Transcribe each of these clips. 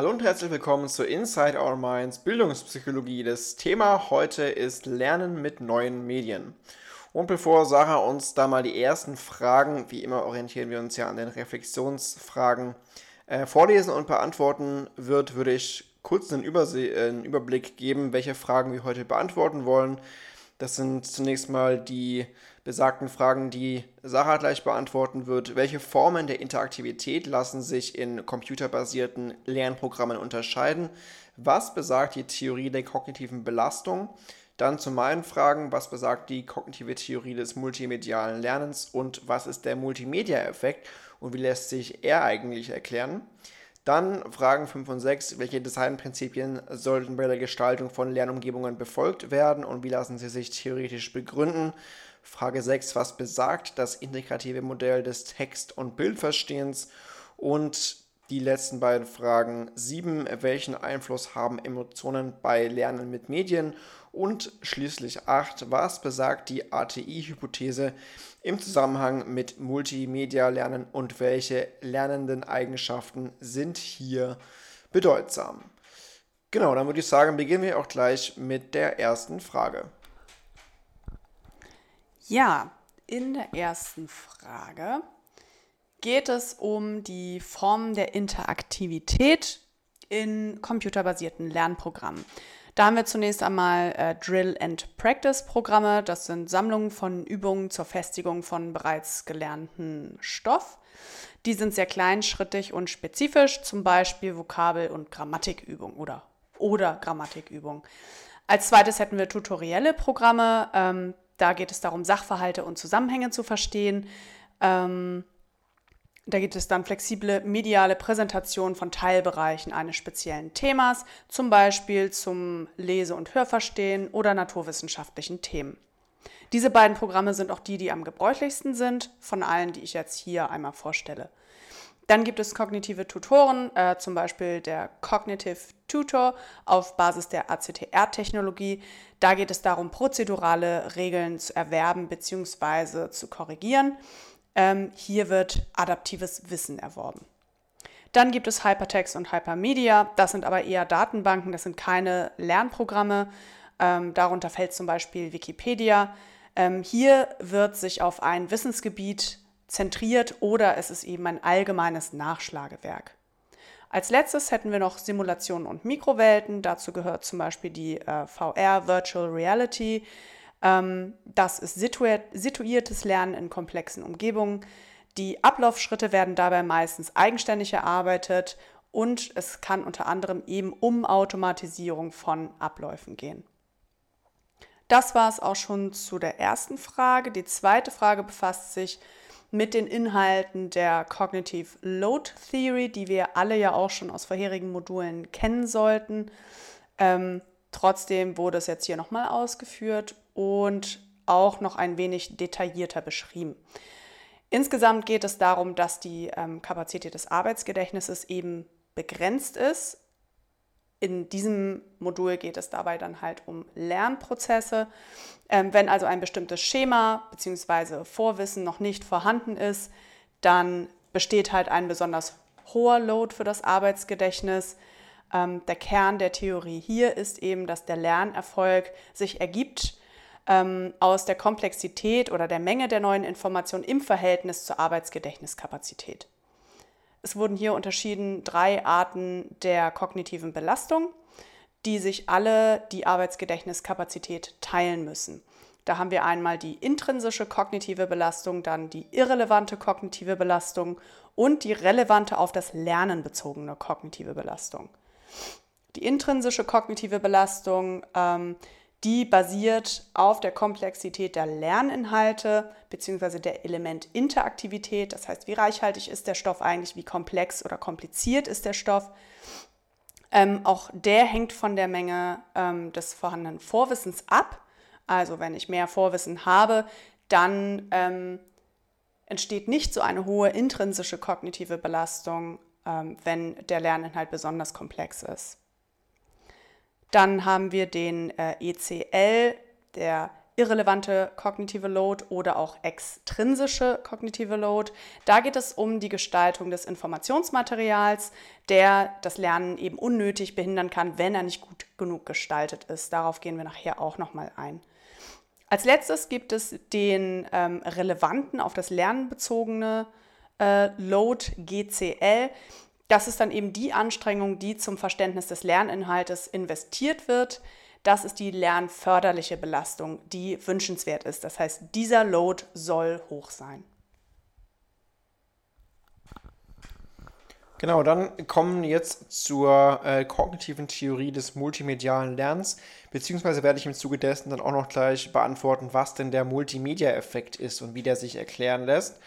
Hallo und herzlich willkommen zu Inside Our Minds Bildungspsychologie. Das Thema heute ist Lernen mit neuen Medien. Und bevor Sarah uns da mal die ersten Fragen, wie immer orientieren wir uns ja an den Reflexionsfragen, äh, vorlesen und beantworten wird, würde ich kurz einen, Übersee, äh, einen Überblick geben, welche Fragen wir heute beantworten wollen. Das sind zunächst mal die besagten Fragen, die Sarah gleich beantworten wird. Welche Formen der Interaktivität lassen sich in computerbasierten Lernprogrammen unterscheiden? Was besagt die Theorie der kognitiven Belastung? Dann zu meinen Fragen, was besagt die kognitive Theorie des multimedialen Lernens und was ist der Multimedia-Effekt und wie lässt sich er eigentlich erklären? Dann Fragen 5 und 6. Welche Designprinzipien sollten bei der Gestaltung von Lernumgebungen befolgt werden und wie lassen sie sich theoretisch begründen? Frage 6. Was besagt das integrative Modell des Text- und Bildverstehens? Und die letzten beiden Fragen 7. Welchen Einfluss haben Emotionen bei Lernen mit Medien? Und schließlich 8. Was besagt die ATI-Hypothese im Zusammenhang mit Multimedia-Lernen und welche lernenden Eigenschaften sind hier bedeutsam? Genau, dann würde ich sagen, beginnen wir auch gleich mit der ersten Frage. Ja, in der ersten Frage geht es um die Form der Interaktivität in computerbasierten Lernprogrammen. Da haben wir zunächst einmal äh, Drill and Practice Programme. Das sind Sammlungen von Übungen zur Festigung von bereits gelernten Stoff. Die sind sehr kleinschrittig und spezifisch, zum Beispiel Vokabel- und Grammatikübung oder, oder Grammatikübung. Als zweites hätten wir tutorielle Programme. Ähm, da geht es darum, Sachverhalte und Zusammenhänge zu verstehen. Ähm, da gibt es dann flexible mediale Präsentationen von Teilbereichen eines speziellen Themas, zum Beispiel zum Lese- und Hörverstehen oder naturwissenschaftlichen Themen. Diese beiden Programme sind auch die, die am gebräuchlichsten sind, von allen, die ich jetzt hier einmal vorstelle. Dann gibt es kognitive Tutoren, äh, zum Beispiel der Cognitive Tutor auf Basis der ACTR-Technologie. Da geht es darum, prozedurale Regeln zu erwerben bzw. zu korrigieren. Ähm, hier wird adaptives Wissen erworben. Dann gibt es Hypertext und Hypermedia. Das sind aber eher Datenbanken, das sind keine Lernprogramme. Ähm, darunter fällt zum Beispiel Wikipedia. Ähm, hier wird sich auf ein Wissensgebiet zentriert oder es ist eben ein allgemeines Nachschlagewerk. Als letztes hätten wir noch Simulationen und Mikrowelten. Dazu gehört zum Beispiel die äh, VR Virtual Reality. Ähm, das ist situiertes Lernen in komplexen Umgebungen. Die Ablaufschritte werden dabei meistens eigenständig erarbeitet und es kann unter anderem eben um Automatisierung von Abläufen gehen. Das war es auch schon zu der ersten Frage. Die zweite Frage befasst sich mit den Inhalten der Cognitive Load Theory, die wir alle ja auch schon aus vorherigen Modulen kennen sollten. Ähm, trotzdem wurde es jetzt hier nochmal ausgeführt und auch noch ein wenig detaillierter beschrieben. Insgesamt geht es darum, dass die ähm, Kapazität des Arbeitsgedächtnisses eben begrenzt ist. In diesem Modul geht es dabei dann halt um Lernprozesse. Ähm, wenn also ein bestimmtes Schema bzw. Vorwissen noch nicht vorhanden ist, dann besteht halt ein besonders hoher Load für das Arbeitsgedächtnis. Ähm, der Kern der Theorie hier ist eben, dass der Lernerfolg sich ergibt, ähm, aus der Komplexität oder der Menge der neuen Informationen im Verhältnis zur Arbeitsgedächtniskapazität. Es wurden hier unterschieden drei Arten der kognitiven Belastung, die sich alle die Arbeitsgedächtniskapazität teilen müssen. Da haben wir einmal die intrinsische kognitive Belastung, dann die irrelevante kognitive Belastung und die relevante auf das Lernen bezogene kognitive Belastung. Die intrinsische kognitive Belastung ähm, die basiert auf der Komplexität der Lerninhalte bzw. der Elementinteraktivität. Das heißt, wie reichhaltig ist der Stoff eigentlich, wie komplex oder kompliziert ist der Stoff. Ähm, auch der hängt von der Menge ähm, des vorhandenen Vorwissens ab. Also wenn ich mehr Vorwissen habe, dann ähm, entsteht nicht so eine hohe intrinsische kognitive Belastung, ähm, wenn der Lerninhalt besonders komplex ist. Dann haben wir den äh, ECL, der irrelevante kognitive Load oder auch extrinsische kognitive Load. Da geht es um die Gestaltung des Informationsmaterials, der das Lernen eben unnötig behindern kann, wenn er nicht gut genug gestaltet ist. Darauf gehen wir nachher auch nochmal ein. Als letztes gibt es den ähm, relevanten, auf das Lernen bezogene äh, Load GCL. Das ist dann eben die Anstrengung, die zum Verständnis des Lerninhaltes investiert wird. Das ist die lernförderliche Belastung, die wünschenswert ist. Das heißt, dieser Load soll hoch sein. Genau, dann kommen wir jetzt zur äh, kognitiven Theorie des multimedialen Lernens, beziehungsweise werde ich im Zuge dessen dann auch noch gleich beantworten, was denn der Multimedia-Effekt ist und wie der sich erklären lässt.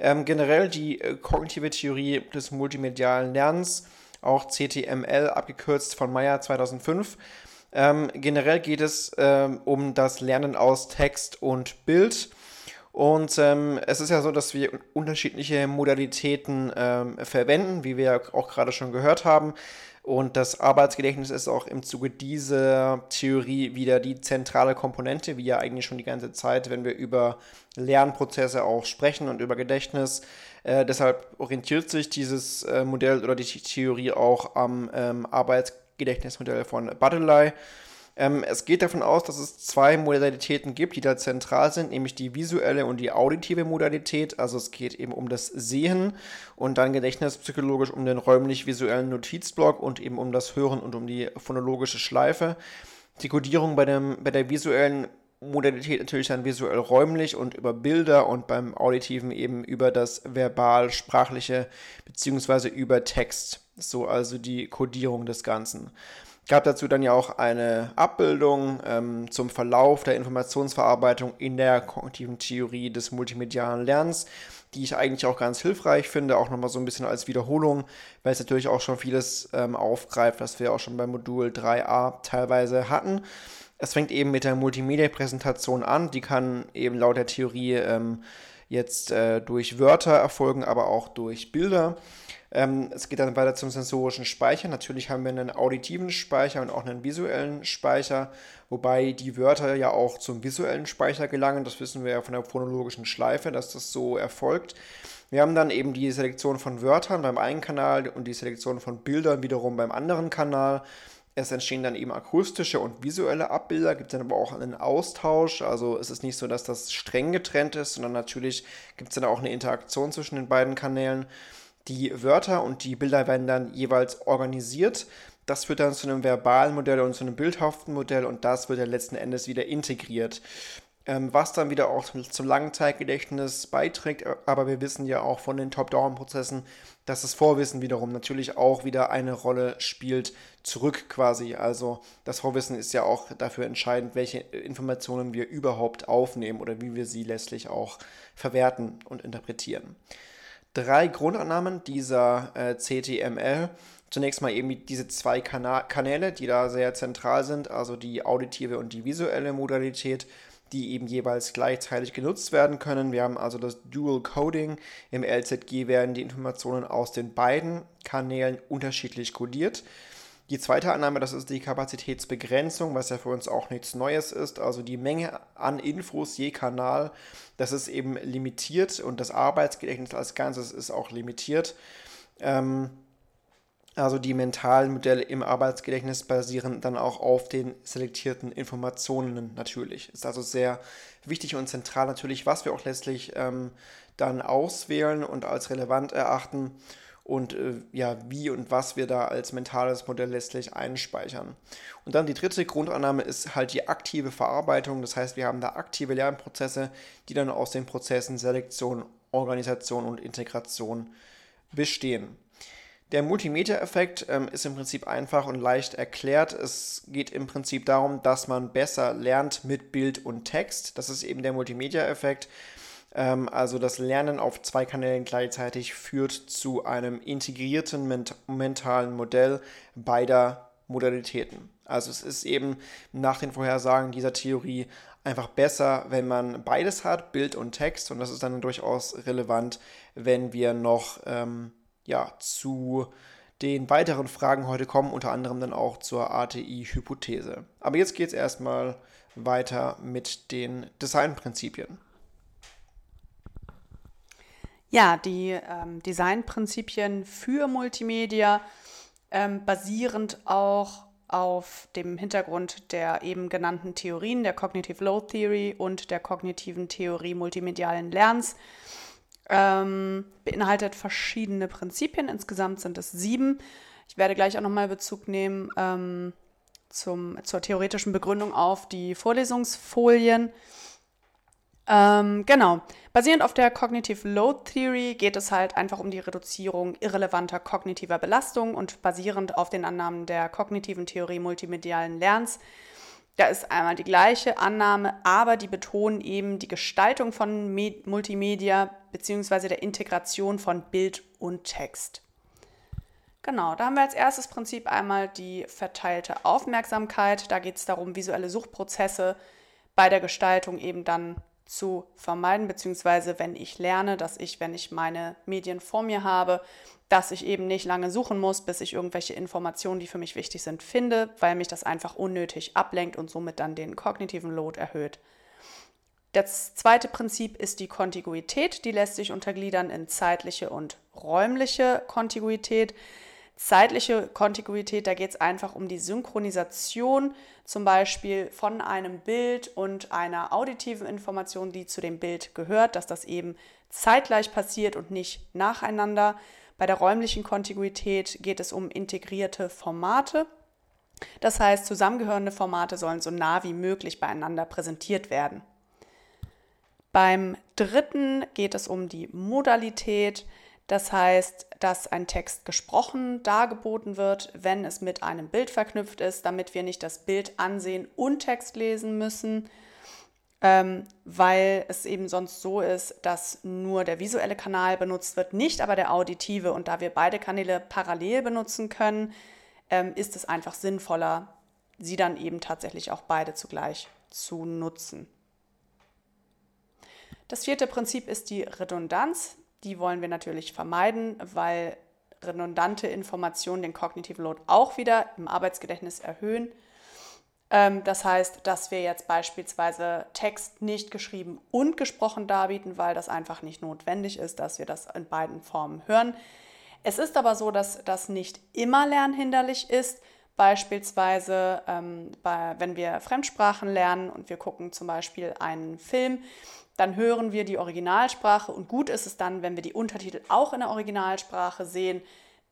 Ähm, generell die äh, kognitive Theorie des multimedialen Lernens, auch CTML abgekürzt von Meyer 2005, ähm, generell geht es ähm, um das Lernen aus Text und Bild. Und ähm, es ist ja so, dass wir unterschiedliche Modalitäten ähm, verwenden, wie wir auch gerade schon gehört haben. Und das Arbeitsgedächtnis ist auch im Zuge dieser Theorie wieder die zentrale Komponente, wie ja eigentlich schon die ganze Zeit, wenn wir über Lernprozesse auch sprechen und über Gedächtnis. Äh, deshalb orientiert sich dieses äh, Modell oder die Theorie auch am ähm, Arbeitsgedächtnismodell von Baddeley. Ähm, es geht davon aus, dass es zwei Modalitäten gibt, die da zentral sind, nämlich die visuelle und die auditive Modalität. Also es geht eben um das Sehen und dann gedächtnispsychologisch um den räumlich-visuellen Notizblock und eben um das Hören und um die phonologische Schleife. Die Codierung bei, dem, bei der visuellen Modalität natürlich dann visuell räumlich und über Bilder und beim auditiven eben über das verbal-sprachliche beziehungsweise über Text. So also die Codierung des Ganzen gab dazu dann ja auch eine Abbildung ähm, zum Verlauf der Informationsverarbeitung in der kognitiven Theorie des multimedialen Lernens, die ich eigentlich auch ganz hilfreich finde, auch nochmal so ein bisschen als Wiederholung, weil es natürlich auch schon vieles ähm, aufgreift, was wir auch schon beim Modul 3a teilweise hatten. Es fängt eben mit der Multimedia-Präsentation an, die kann eben laut der Theorie ähm, jetzt äh, durch Wörter erfolgen, aber auch durch Bilder. Ähm, es geht dann weiter zum sensorischen Speicher. Natürlich haben wir einen auditiven Speicher und auch einen visuellen Speicher, wobei die Wörter ja auch zum visuellen Speicher gelangen. Das wissen wir ja von der phonologischen Schleife, dass das so erfolgt. Wir haben dann eben die Selektion von Wörtern beim einen Kanal und die Selektion von Bildern wiederum beim anderen Kanal. Es entstehen dann eben akustische und visuelle Abbilder, gibt dann aber auch einen Austausch. Also es ist nicht so, dass das streng getrennt ist, sondern natürlich gibt es dann auch eine Interaktion zwischen den beiden Kanälen. Die Wörter und die Bilder werden dann jeweils organisiert. Das führt dann zu einem verbalen Modell und zu einem bildhaften Modell und das wird dann letzten Endes wieder integriert. Ähm, was dann wieder auch zum Langzeitgedächtnis beiträgt, aber wir wissen ja auch von den Top-Down-Prozessen, dass das Vorwissen wiederum natürlich auch wieder eine Rolle spielt, zurück quasi. Also das Vorwissen ist ja auch dafür entscheidend, welche Informationen wir überhaupt aufnehmen oder wie wir sie letztlich auch verwerten und interpretieren drei Grundannahmen dieser äh, CTML. Zunächst mal eben diese zwei Kanäle, die da sehr zentral sind, also die auditive und die visuelle Modalität, die eben jeweils gleichzeitig genutzt werden können. Wir haben also das Dual Coding. Im LZG werden die Informationen aus den beiden Kanälen unterschiedlich codiert. Die zweite Annahme, das ist die Kapazitätsbegrenzung, was ja für uns auch nichts Neues ist. Also die Menge an Infos je Kanal, das ist eben limitiert und das Arbeitsgedächtnis als Ganzes ist auch limitiert. Ähm, also die mentalen Modelle im Arbeitsgedächtnis basieren dann auch auf den selektierten Informationen natürlich. Ist also sehr wichtig und zentral natürlich, was wir auch letztlich ähm, dann auswählen und als relevant erachten und äh, ja, wie und was wir da als mentales Modell letztlich einspeichern. Und dann die dritte Grundannahme ist halt die aktive Verarbeitung. Das heißt, wir haben da aktive Lernprozesse, die dann aus den Prozessen Selektion, Organisation und Integration bestehen. Der Multimedia-Effekt ähm, ist im Prinzip einfach und leicht erklärt. Es geht im Prinzip darum, dass man besser lernt mit Bild und Text. Das ist eben der Multimedia-Effekt. Ähm, also das Lernen auf zwei Kanälen gleichzeitig führt zu einem integrierten ment mentalen Modell beider Modalitäten. Also es ist eben nach den Vorhersagen dieser Theorie einfach besser, wenn man beides hat, Bild und Text. Und das ist dann durchaus relevant, wenn wir noch ähm, ja, zu den weiteren Fragen heute kommen, unter anderem dann auch zur ATI-Hypothese. Aber jetzt geht es erstmal weiter mit den Designprinzipien. Ja, die ähm, Designprinzipien für Multimedia ähm, basierend auch auf dem Hintergrund der eben genannten Theorien, der Cognitive Load Theory und der kognitiven Theorie multimedialen Lernens, ähm, beinhaltet verschiedene Prinzipien. Insgesamt sind es sieben. Ich werde gleich auch nochmal Bezug nehmen ähm, zum, zur theoretischen Begründung auf die Vorlesungsfolien. Ähm, genau. Basierend auf der Cognitive Load Theory geht es halt einfach um die Reduzierung irrelevanter kognitiver Belastung und basierend auf den Annahmen der kognitiven Theorie multimedialen Lernens. Da ist einmal die gleiche Annahme, aber die betonen eben die Gestaltung von Med Multimedia bzw. der Integration von Bild und Text. Genau, da haben wir als erstes Prinzip einmal die verteilte Aufmerksamkeit. Da geht es darum, visuelle Suchprozesse bei der Gestaltung eben dann zu vermeiden, beziehungsweise wenn ich lerne, dass ich, wenn ich meine Medien vor mir habe, dass ich eben nicht lange suchen muss, bis ich irgendwelche Informationen, die für mich wichtig sind, finde, weil mich das einfach unnötig ablenkt und somit dann den kognitiven Load erhöht. Das zweite Prinzip ist die Kontiguität. Die lässt sich untergliedern in zeitliche und räumliche Kontiguität. Zeitliche Kontiguität, da geht es einfach um die Synchronisation zum Beispiel von einem Bild und einer auditiven Information, die zu dem Bild gehört, dass das eben zeitgleich passiert und nicht nacheinander. Bei der räumlichen Kontiguität geht es um integrierte Formate. Das heißt, zusammengehörende Formate sollen so nah wie möglich beieinander präsentiert werden. Beim dritten geht es um die Modalität. Das heißt, dass ein Text gesprochen dargeboten wird, wenn es mit einem Bild verknüpft ist, damit wir nicht das Bild ansehen und Text lesen müssen, ähm, weil es eben sonst so ist, dass nur der visuelle Kanal benutzt wird, nicht aber der auditive. Und da wir beide Kanäle parallel benutzen können, ähm, ist es einfach sinnvoller, sie dann eben tatsächlich auch beide zugleich zu nutzen. Das vierte Prinzip ist die Redundanz. Die wollen wir natürlich vermeiden, weil redundante Informationen den kognitiven Load auch wieder im Arbeitsgedächtnis erhöhen. Ähm, das heißt, dass wir jetzt beispielsweise Text nicht geschrieben und gesprochen darbieten, weil das einfach nicht notwendig ist, dass wir das in beiden Formen hören. Es ist aber so, dass das nicht immer lernhinderlich ist. Beispielsweise, ähm, bei, wenn wir Fremdsprachen lernen und wir gucken zum Beispiel einen Film, dann hören wir die Originalsprache und gut ist es dann, wenn wir die Untertitel auch in der Originalsprache sehen.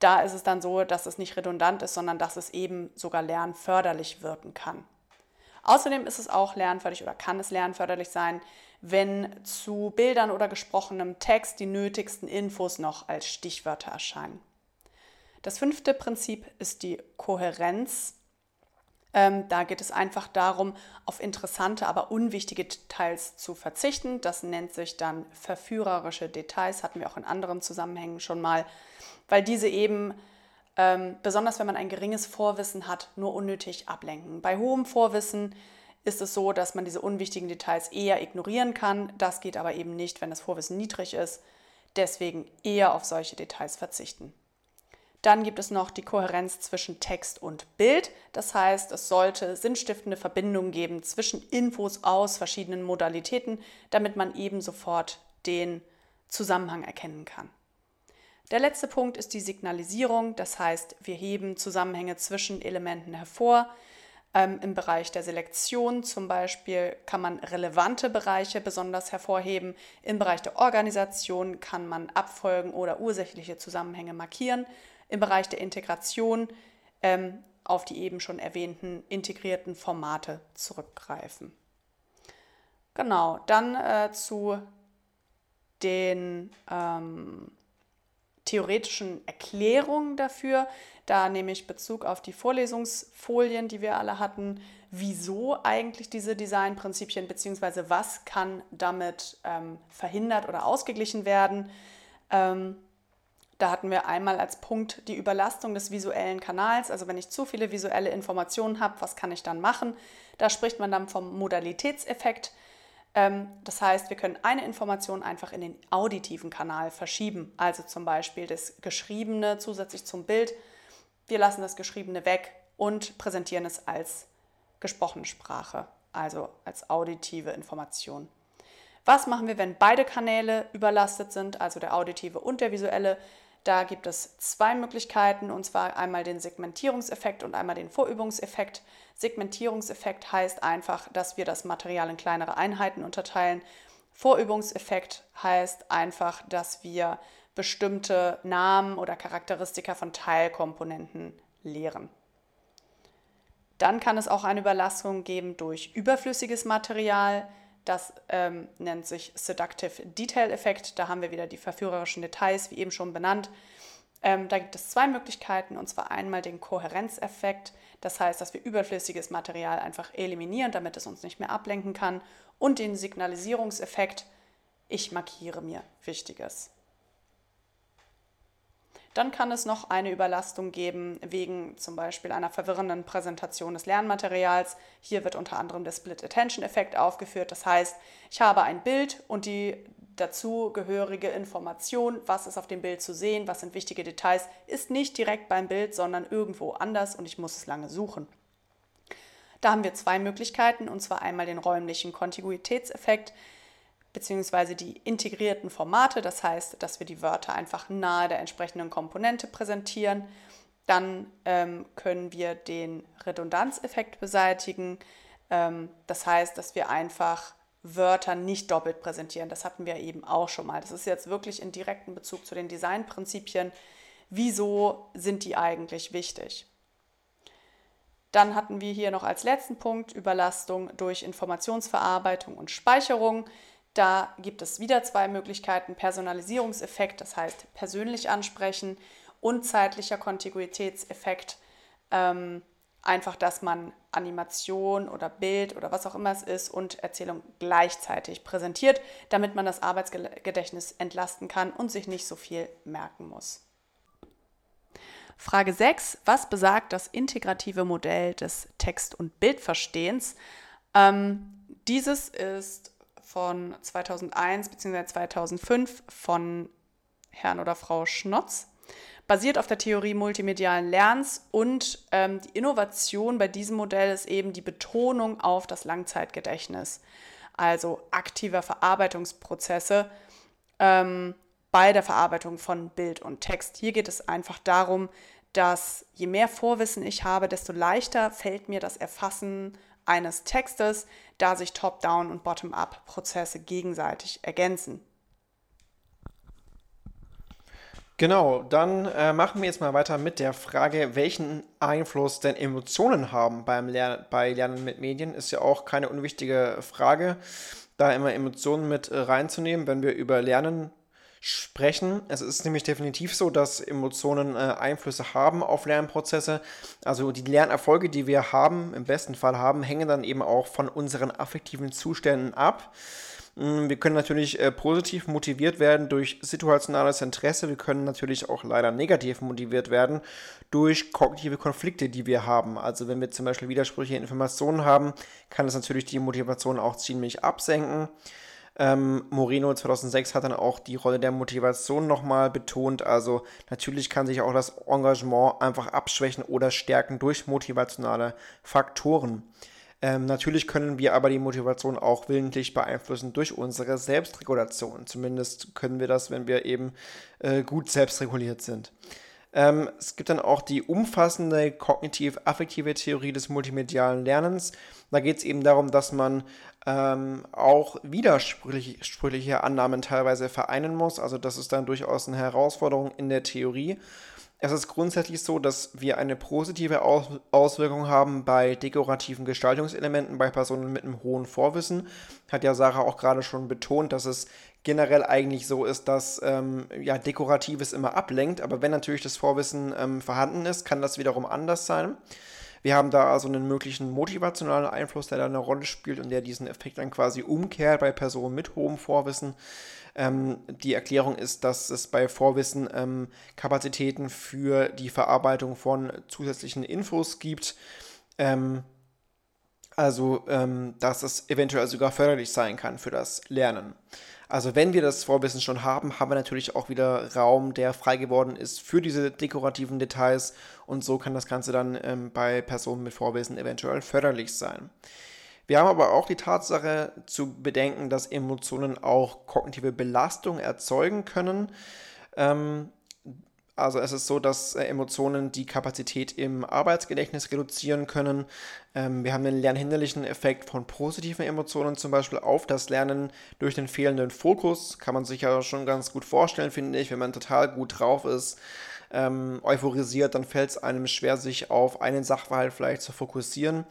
Da ist es dann so, dass es nicht redundant ist, sondern dass es eben sogar lernförderlich wirken kann. Außerdem ist es auch lernförderlich oder kann es lernförderlich sein, wenn zu Bildern oder gesprochenem Text die nötigsten Infos noch als Stichwörter erscheinen. Das fünfte Prinzip ist die Kohärenz ähm, da geht es einfach darum, auf interessante, aber unwichtige Details zu verzichten. Das nennt sich dann verführerische Details, hatten wir auch in anderen Zusammenhängen schon mal, weil diese eben, ähm, besonders wenn man ein geringes Vorwissen hat, nur unnötig ablenken. Bei hohem Vorwissen ist es so, dass man diese unwichtigen Details eher ignorieren kann. Das geht aber eben nicht, wenn das Vorwissen niedrig ist. Deswegen eher auf solche Details verzichten. Dann gibt es noch die Kohärenz zwischen Text und Bild. Das heißt, es sollte sinnstiftende Verbindungen geben zwischen Infos aus verschiedenen Modalitäten, damit man eben sofort den Zusammenhang erkennen kann. Der letzte Punkt ist die Signalisierung. Das heißt, wir heben Zusammenhänge zwischen Elementen hervor. Ähm, Im Bereich der Selektion zum Beispiel kann man relevante Bereiche besonders hervorheben. Im Bereich der Organisation kann man Abfolgen oder ursächliche Zusammenhänge markieren im Bereich der Integration ähm, auf die eben schon erwähnten integrierten Formate zurückgreifen. Genau, dann äh, zu den ähm, theoretischen Erklärungen dafür. Da nehme ich Bezug auf die Vorlesungsfolien, die wir alle hatten. Wieso eigentlich diese Designprinzipien, beziehungsweise was kann damit ähm, verhindert oder ausgeglichen werden? Ähm, da hatten wir einmal als Punkt die Überlastung des visuellen Kanals. Also wenn ich zu viele visuelle Informationen habe, was kann ich dann machen? Da spricht man dann vom Modalitätseffekt. Ähm, das heißt, wir können eine Information einfach in den auditiven Kanal verschieben. Also zum Beispiel das Geschriebene zusätzlich zum Bild. Wir lassen das Geschriebene weg und präsentieren es als gesprochene Sprache also als auditive Information. Was machen wir, wenn beide Kanäle überlastet sind, also der auditive und der visuelle? Da gibt es zwei Möglichkeiten, und zwar einmal den Segmentierungseffekt und einmal den Vorübungseffekt. Segmentierungseffekt heißt einfach, dass wir das Material in kleinere Einheiten unterteilen. Vorübungseffekt heißt einfach, dass wir bestimmte Namen oder Charakteristika von Teilkomponenten lehren. Dann kann es auch eine Überlastung geben durch überflüssiges Material. Das ähm, nennt sich Seductive Detail Effekt. Da haben wir wieder die verführerischen Details, wie eben schon benannt. Ähm, da gibt es zwei Möglichkeiten, und zwar einmal den Kohärenzeffekt. Das heißt, dass wir überflüssiges Material einfach eliminieren, damit es uns nicht mehr ablenken kann. Und den Signalisierungseffekt. Ich markiere mir Wichtiges. Dann kann es noch eine Überlastung geben wegen zum Beispiel einer verwirrenden Präsentation des Lernmaterials. Hier wird unter anderem der Split-Attention-Effekt aufgeführt. Das heißt, ich habe ein Bild und die dazugehörige Information, was ist auf dem Bild zu sehen, was sind wichtige Details, ist nicht direkt beim Bild, sondern irgendwo anders und ich muss es lange suchen. Da haben wir zwei Möglichkeiten, und zwar einmal den räumlichen Kontiguitätseffekt beziehungsweise die integrierten Formate, das heißt, dass wir die Wörter einfach nahe der entsprechenden Komponente präsentieren. Dann ähm, können wir den Redundanzeffekt beseitigen. Ähm, das heißt, dass wir einfach Wörter nicht doppelt präsentieren. Das hatten wir eben auch schon mal. Das ist jetzt wirklich in direktem Bezug zu den Designprinzipien. Wieso sind die eigentlich wichtig? Dann hatten wir hier noch als letzten Punkt Überlastung durch Informationsverarbeitung und Speicherung. Da gibt es wieder zwei Möglichkeiten. Personalisierungseffekt, das heißt persönlich ansprechen und zeitlicher Kontiguitätseffekt. Ähm, einfach, dass man Animation oder Bild oder was auch immer es ist und Erzählung gleichzeitig präsentiert, damit man das Arbeitsgedächtnis entlasten kann und sich nicht so viel merken muss. Frage 6. Was besagt das integrative Modell des Text- und Bildverstehens? Ähm, dieses ist von 2001 bzw. 2005 von Herrn oder Frau Schnotz. Basiert auf der Theorie multimedialen Lernens und ähm, die Innovation bei diesem Modell ist eben die Betonung auf das Langzeitgedächtnis, also aktiver Verarbeitungsprozesse ähm, bei der Verarbeitung von Bild und Text. Hier geht es einfach darum, dass je mehr Vorwissen ich habe, desto leichter fällt mir das Erfassen eines Textes, da sich Top-Down- und Bottom-up-Prozesse gegenseitig ergänzen. Genau, dann äh, machen wir jetzt mal weiter mit der Frage, welchen Einfluss denn Emotionen haben beim Ler bei Lernen mit Medien. Ist ja auch keine unwichtige Frage, da immer Emotionen mit äh, reinzunehmen, wenn wir über Lernen sprechen. Es ist nämlich definitiv so, dass Emotionen äh, Einflüsse haben auf Lernprozesse. Also die Lernerfolge, die wir haben, im besten Fall haben, hängen dann eben auch von unseren affektiven Zuständen ab. Mm, wir können natürlich äh, positiv motiviert werden durch situationales Interesse. Wir können natürlich auch leider negativ motiviert werden durch kognitive Konflikte, die wir haben. Also wenn wir zum Beispiel widersprüchliche Informationen haben, kann das natürlich die Motivation auch ziemlich absenken. Ähm, Moreno 2006 hat dann auch die Rolle der Motivation nochmal betont. Also natürlich kann sich auch das Engagement einfach abschwächen oder stärken durch motivationale Faktoren. Ähm, natürlich können wir aber die Motivation auch willentlich beeinflussen durch unsere Selbstregulation. Zumindest können wir das, wenn wir eben äh, gut selbstreguliert sind. Ähm, es gibt dann auch die umfassende kognitiv-affektive Theorie des multimedialen Lernens. Da geht es eben darum, dass man ähm, auch widersprüchliche Annahmen teilweise vereinen muss. Also das ist dann durchaus eine Herausforderung in der Theorie. Es ist grundsätzlich so, dass wir eine positive Aus Auswirkung haben bei dekorativen Gestaltungselementen bei Personen mit einem hohen Vorwissen. Hat ja Sarah auch gerade schon betont, dass es generell eigentlich so ist, dass ähm, ja, Dekoratives immer ablenkt, aber wenn natürlich das Vorwissen ähm, vorhanden ist, kann das wiederum anders sein. Wir haben da also einen möglichen motivationalen Einfluss, der da eine Rolle spielt und der diesen Effekt dann quasi umkehrt bei Personen mit hohem Vorwissen. Ähm, die Erklärung ist, dass es bei Vorwissen ähm, Kapazitäten für die Verarbeitung von zusätzlichen Infos gibt. Ähm, also, ähm, dass es eventuell sogar förderlich sein kann für das Lernen. Also wenn wir das Vorwissen schon haben, haben wir natürlich auch wieder Raum, der frei geworden ist für diese dekorativen Details und so kann das Ganze dann ähm, bei Personen mit Vorwissen eventuell förderlich sein. Wir haben aber auch die Tatsache zu bedenken, dass Emotionen auch kognitive Belastung erzeugen können. Ähm, also es ist so, dass äh, Emotionen die Kapazität im Arbeitsgedächtnis reduzieren können. Ähm, wir haben den lernhinderlichen Effekt von positiven Emotionen zum Beispiel auf das Lernen durch den fehlenden Fokus. Kann man sich ja schon ganz gut vorstellen, finde ich, wenn man total gut drauf ist, ähm, euphorisiert, dann fällt es einem schwer, sich auf einen Sachverhalt vielleicht zu fokussieren.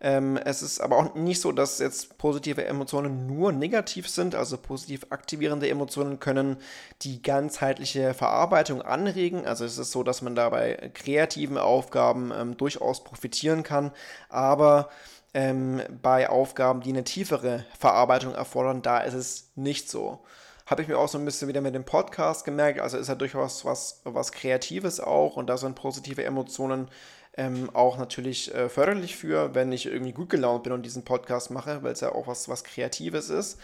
Ähm, es ist aber auch nicht so, dass jetzt positive Emotionen nur negativ sind. Also positiv aktivierende Emotionen können die ganzheitliche Verarbeitung anregen. Also es ist so, dass man da bei kreativen Aufgaben ähm, durchaus profitieren kann. Aber ähm, bei Aufgaben, die eine tiefere Verarbeitung erfordern, da ist es nicht so habe ich mir auch so ein bisschen wieder mit dem Podcast gemerkt. Also ist ja durchaus was, was Kreatives auch und da sind positive Emotionen ähm, auch natürlich äh, förderlich für, wenn ich irgendwie gut gelaunt bin und diesen Podcast mache, weil es ja auch was, was Kreatives ist.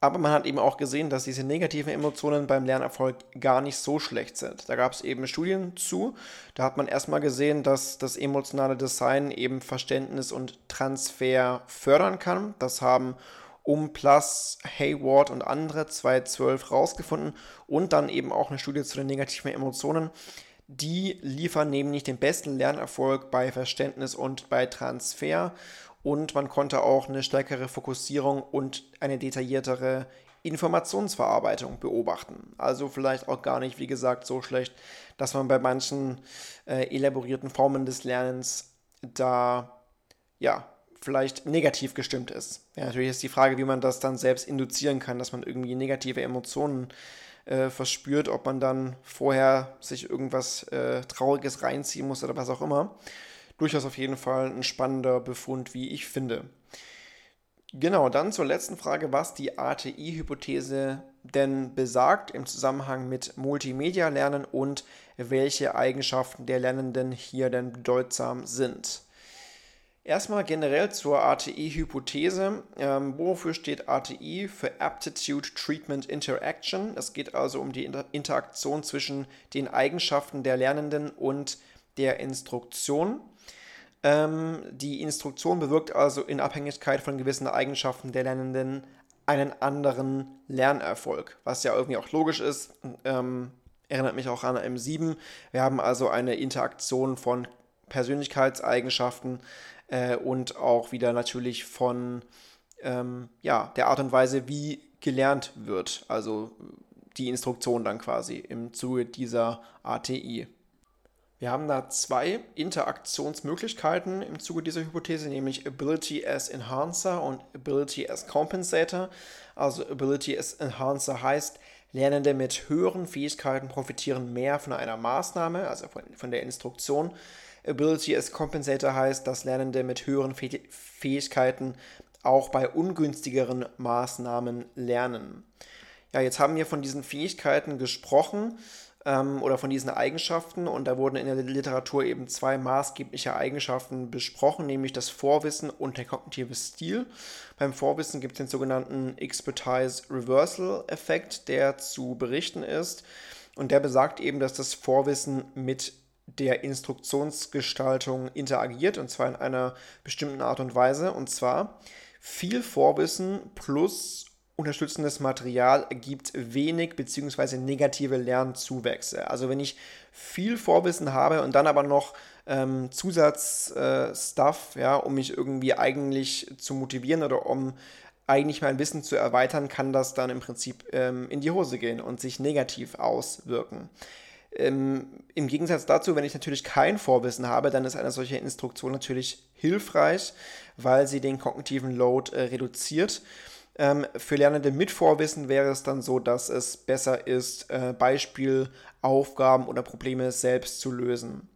Aber man hat eben auch gesehen, dass diese negativen Emotionen beim Lernerfolg gar nicht so schlecht sind. Da gab es eben Studien zu. Da hat man erstmal gesehen, dass das emotionale Design eben Verständnis und Transfer fördern kann. Das haben Umplus, Hayward und andere 2012 rausgefunden. Und dann eben auch eine Studie zu den negativen Emotionen. Die liefern nämlich den besten Lernerfolg bei Verständnis und bei Transfer. Und man konnte auch eine stärkere Fokussierung und eine detailliertere Informationsverarbeitung beobachten. Also vielleicht auch gar nicht, wie gesagt, so schlecht, dass man bei manchen äh, elaborierten Formen des Lernens da ja vielleicht negativ gestimmt ist. Ja, natürlich ist die Frage, wie man das dann selbst induzieren kann, dass man irgendwie negative Emotionen äh, verspürt, ob man dann vorher sich irgendwas äh, Trauriges reinziehen muss oder was auch immer. Durchaus auf jeden Fall ein spannender Befund, wie ich finde. Genau, dann zur letzten Frage, was die ATI-Hypothese denn besagt im Zusammenhang mit Multimedia-Lernen und welche Eigenschaften der Lernenden hier denn bedeutsam sind. Erstmal generell zur ATI-Hypothese. Ähm, wofür steht ATI? Für Aptitude Treatment Interaction. Es geht also um die Inter Interaktion zwischen den Eigenschaften der Lernenden und der Instruktion. Ähm, die Instruktion bewirkt also in Abhängigkeit von gewissen Eigenschaften der Lernenden einen anderen Lernerfolg, was ja irgendwie auch logisch ist. Ähm, erinnert mich auch an M7. Wir haben also eine Interaktion von Persönlichkeitseigenschaften äh, und auch wieder natürlich von ähm, ja, der Art und Weise, wie gelernt wird. Also die Instruktion dann quasi im Zuge dieser ATI. Wir haben da zwei Interaktionsmöglichkeiten im Zuge dieser Hypothese, nämlich Ability as Enhancer und Ability as Compensator. Also Ability as Enhancer heißt, Lernende mit höheren Fähigkeiten profitieren mehr von einer Maßnahme, also von, von der Instruktion, Ability as Compensator heißt, dass Lernende mit höheren Fähigkeiten auch bei ungünstigeren Maßnahmen lernen. Ja, jetzt haben wir von diesen Fähigkeiten gesprochen ähm, oder von diesen Eigenschaften und da wurden in der Literatur eben zwei maßgebliche Eigenschaften besprochen, nämlich das Vorwissen und der kognitive Stil. Beim Vorwissen gibt es den sogenannten Expertise Reversal Effekt, der zu berichten ist und der besagt eben, dass das Vorwissen mit der Instruktionsgestaltung interagiert und zwar in einer bestimmten Art und Weise. Und zwar viel Vorwissen plus unterstützendes Material ergibt wenig bzw. negative Lernzuwächse. Also wenn ich viel Vorwissen habe und dann aber noch ähm, Zusatzstuff, äh, ja, um mich irgendwie eigentlich zu motivieren oder um eigentlich mein Wissen zu erweitern, kann das dann im Prinzip ähm, in die Hose gehen und sich negativ auswirken. Ähm, Im Gegensatz dazu, wenn ich natürlich kein Vorwissen habe, dann ist eine solche Instruktion natürlich hilfreich, weil sie den kognitiven Load äh, reduziert. Ähm, für Lernende mit Vorwissen wäre es dann so, dass es besser ist, äh, Beispielaufgaben oder Probleme selbst zu lösen.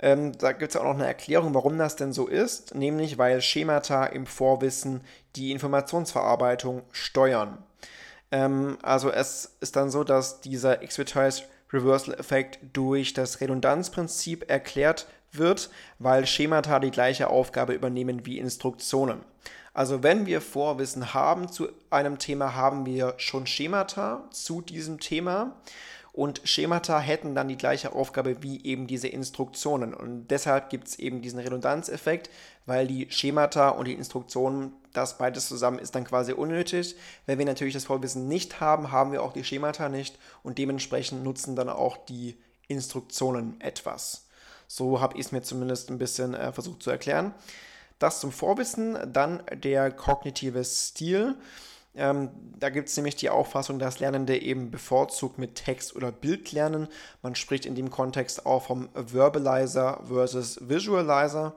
Ähm, da gibt es auch noch eine Erklärung, warum das denn so ist, nämlich weil Schemata im Vorwissen die Informationsverarbeitung steuern. Ähm, also es ist dann so, dass dieser Expertise Reversal-Effekt durch das Redundanzprinzip erklärt wird, weil Schemata die gleiche Aufgabe übernehmen wie Instruktionen. Also wenn wir Vorwissen haben zu einem Thema, haben wir schon Schemata zu diesem Thema. und Schemata hätten dann die gleiche Aufgabe wie eben diese Instruktionen. Und deshalb gibt es eben diesen Redundanzeffekt, weil die Schemata und die Instruktionen, das beides zusammen ist dann quasi unnötig. Wenn wir natürlich das Vorwissen nicht haben, haben wir auch die Schemata nicht und dementsprechend nutzen dann auch die Instruktionen etwas. So habe ich es mir zumindest ein bisschen äh, versucht zu erklären. Das zum Vorwissen, dann der kognitive Stil. Ähm, da gibt es nämlich die Auffassung, dass Lernende eben bevorzugt mit Text oder Bild lernen. Man spricht in dem Kontext auch vom Verbalizer versus Visualizer.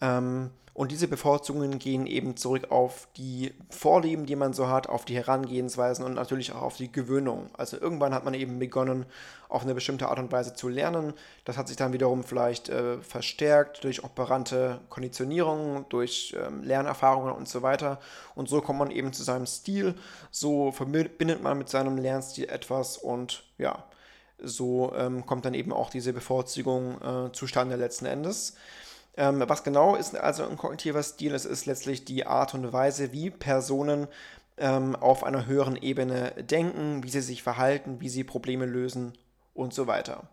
Ähm, und diese Bevorzugungen gehen eben zurück auf die Vorlieben, die man so hat, auf die Herangehensweisen und natürlich auch auf die Gewöhnung. Also irgendwann hat man eben begonnen, auf eine bestimmte Art und Weise zu lernen. Das hat sich dann wiederum vielleicht äh, verstärkt durch operante Konditionierungen, durch ähm, Lernerfahrungen und so weiter. Und so kommt man eben zu seinem Stil. So verbindet man mit seinem Lernstil etwas und ja, so ähm, kommt dann eben auch diese Bevorzugung äh, zustande letzten Endes. Ähm, was genau ist also ein kognitiver Stil? Es ist letztlich die Art und Weise, wie Personen ähm, auf einer höheren Ebene denken, wie sie sich verhalten, wie sie Probleme lösen und so weiter.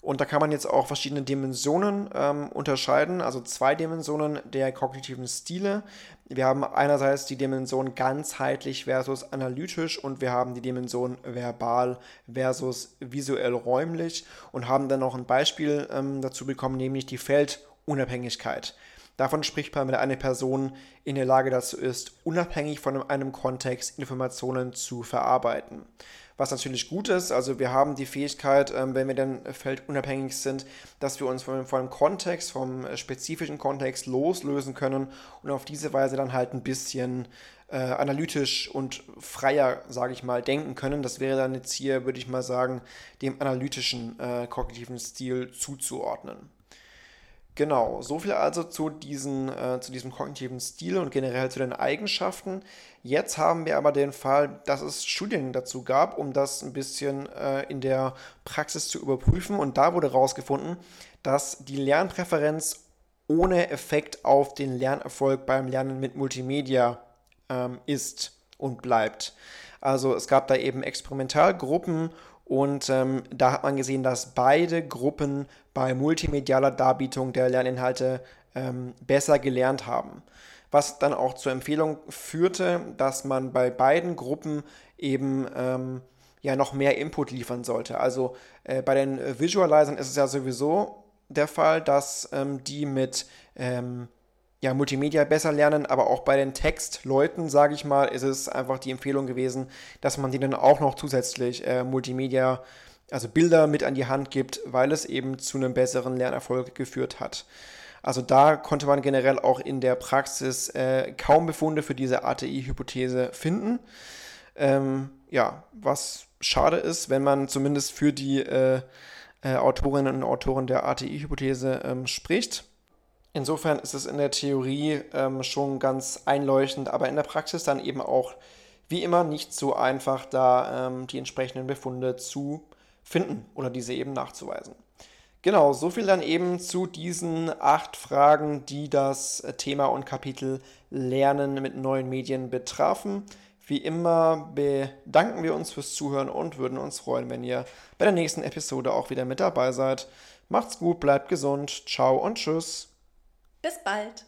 Und da kann man jetzt auch verschiedene Dimensionen ähm, unterscheiden, also zwei Dimensionen der kognitiven Stile. Wir haben einerseits die Dimension ganzheitlich versus analytisch und wir haben die Dimension verbal versus visuell räumlich und haben dann noch ein Beispiel ähm, dazu bekommen, nämlich die Feld- Unabhängigkeit. Davon spricht man, wenn eine Person in der Lage dazu ist, unabhängig von einem Kontext Informationen zu verarbeiten. Was natürlich gut ist, also wir haben die Fähigkeit, ähm, wenn wir dann feldunabhängig sind, dass wir uns von, dem Kontext, vom spezifischen Kontext loslösen können und auf diese Weise dann halt ein bisschen äh, analytisch und freier, sage ich mal, denken können. Das wäre dann jetzt hier, würde ich mal sagen, dem analytischen äh, kognitiven Stil zuzuordnen. Genau, so viel also zu, diesen, äh, zu diesem kognitiven Stil und generell zu den Eigenschaften. Jetzt haben wir aber den Fall, dass es Studien dazu gab, um das ein bisschen äh, in der Praxis zu überprüfen. Und da wurde herausgefunden, dass die Lernpräferenz ohne Effekt auf den Lernerfolg beim Lernen mit Multimedia ähm, ist und bleibt. Also es gab da eben Experimentalgruppen und ähm, da hat man gesehen, dass beide Gruppen bei multimedialer Darbietung der Lerninhalte ähm, besser gelernt haben. Was dann auch zur Empfehlung führte, dass man bei beiden Gruppen eben ähm, ja noch mehr Input liefern sollte. Also äh, bei den Visualizern ist es ja sowieso der Fall, dass ähm, die mit ähm, ja, Multimedia besser lernen, aber auch bei den Textleuten, sage ich mal, ist es einfach die Empfehlung gewesen, dass man denen auch noch zusätzlich äh, Multimedia, also Bilder mit an die Hand gibt, weil es eben zu einem besseren Lernerfolg geführt hat. Also da konnte man generell auch in der Praxis äh, kaum Befunde für diese ATI-Hypothese finden. Ähm, ja, was schade ist, wenn man zumindest für die äh, äh Autorinnen und Autoren der ATI-Hypothese ähm, spricht. Insofern ist es in der Theorie ähm, schon ganz einleuchtend, aber in der Praxis dann eben auch wie immer nicht so einfach, da ähm, die entsprechenden Befunde zu finden oder diese eben nachzuweisen. Genau, so viel dann eben zu diesen acht Fragen, die das Thema und Kapitel Lernen mit neuen Medien betrafen. Wie immer bedanken wir uns fürs Zuhören und würden uns freuen, wenn ihr bei der nächsten Episode auch wieder mit dabei seid. Macht's gut, bleibt gesund, ciao und tschüss. Bis bald!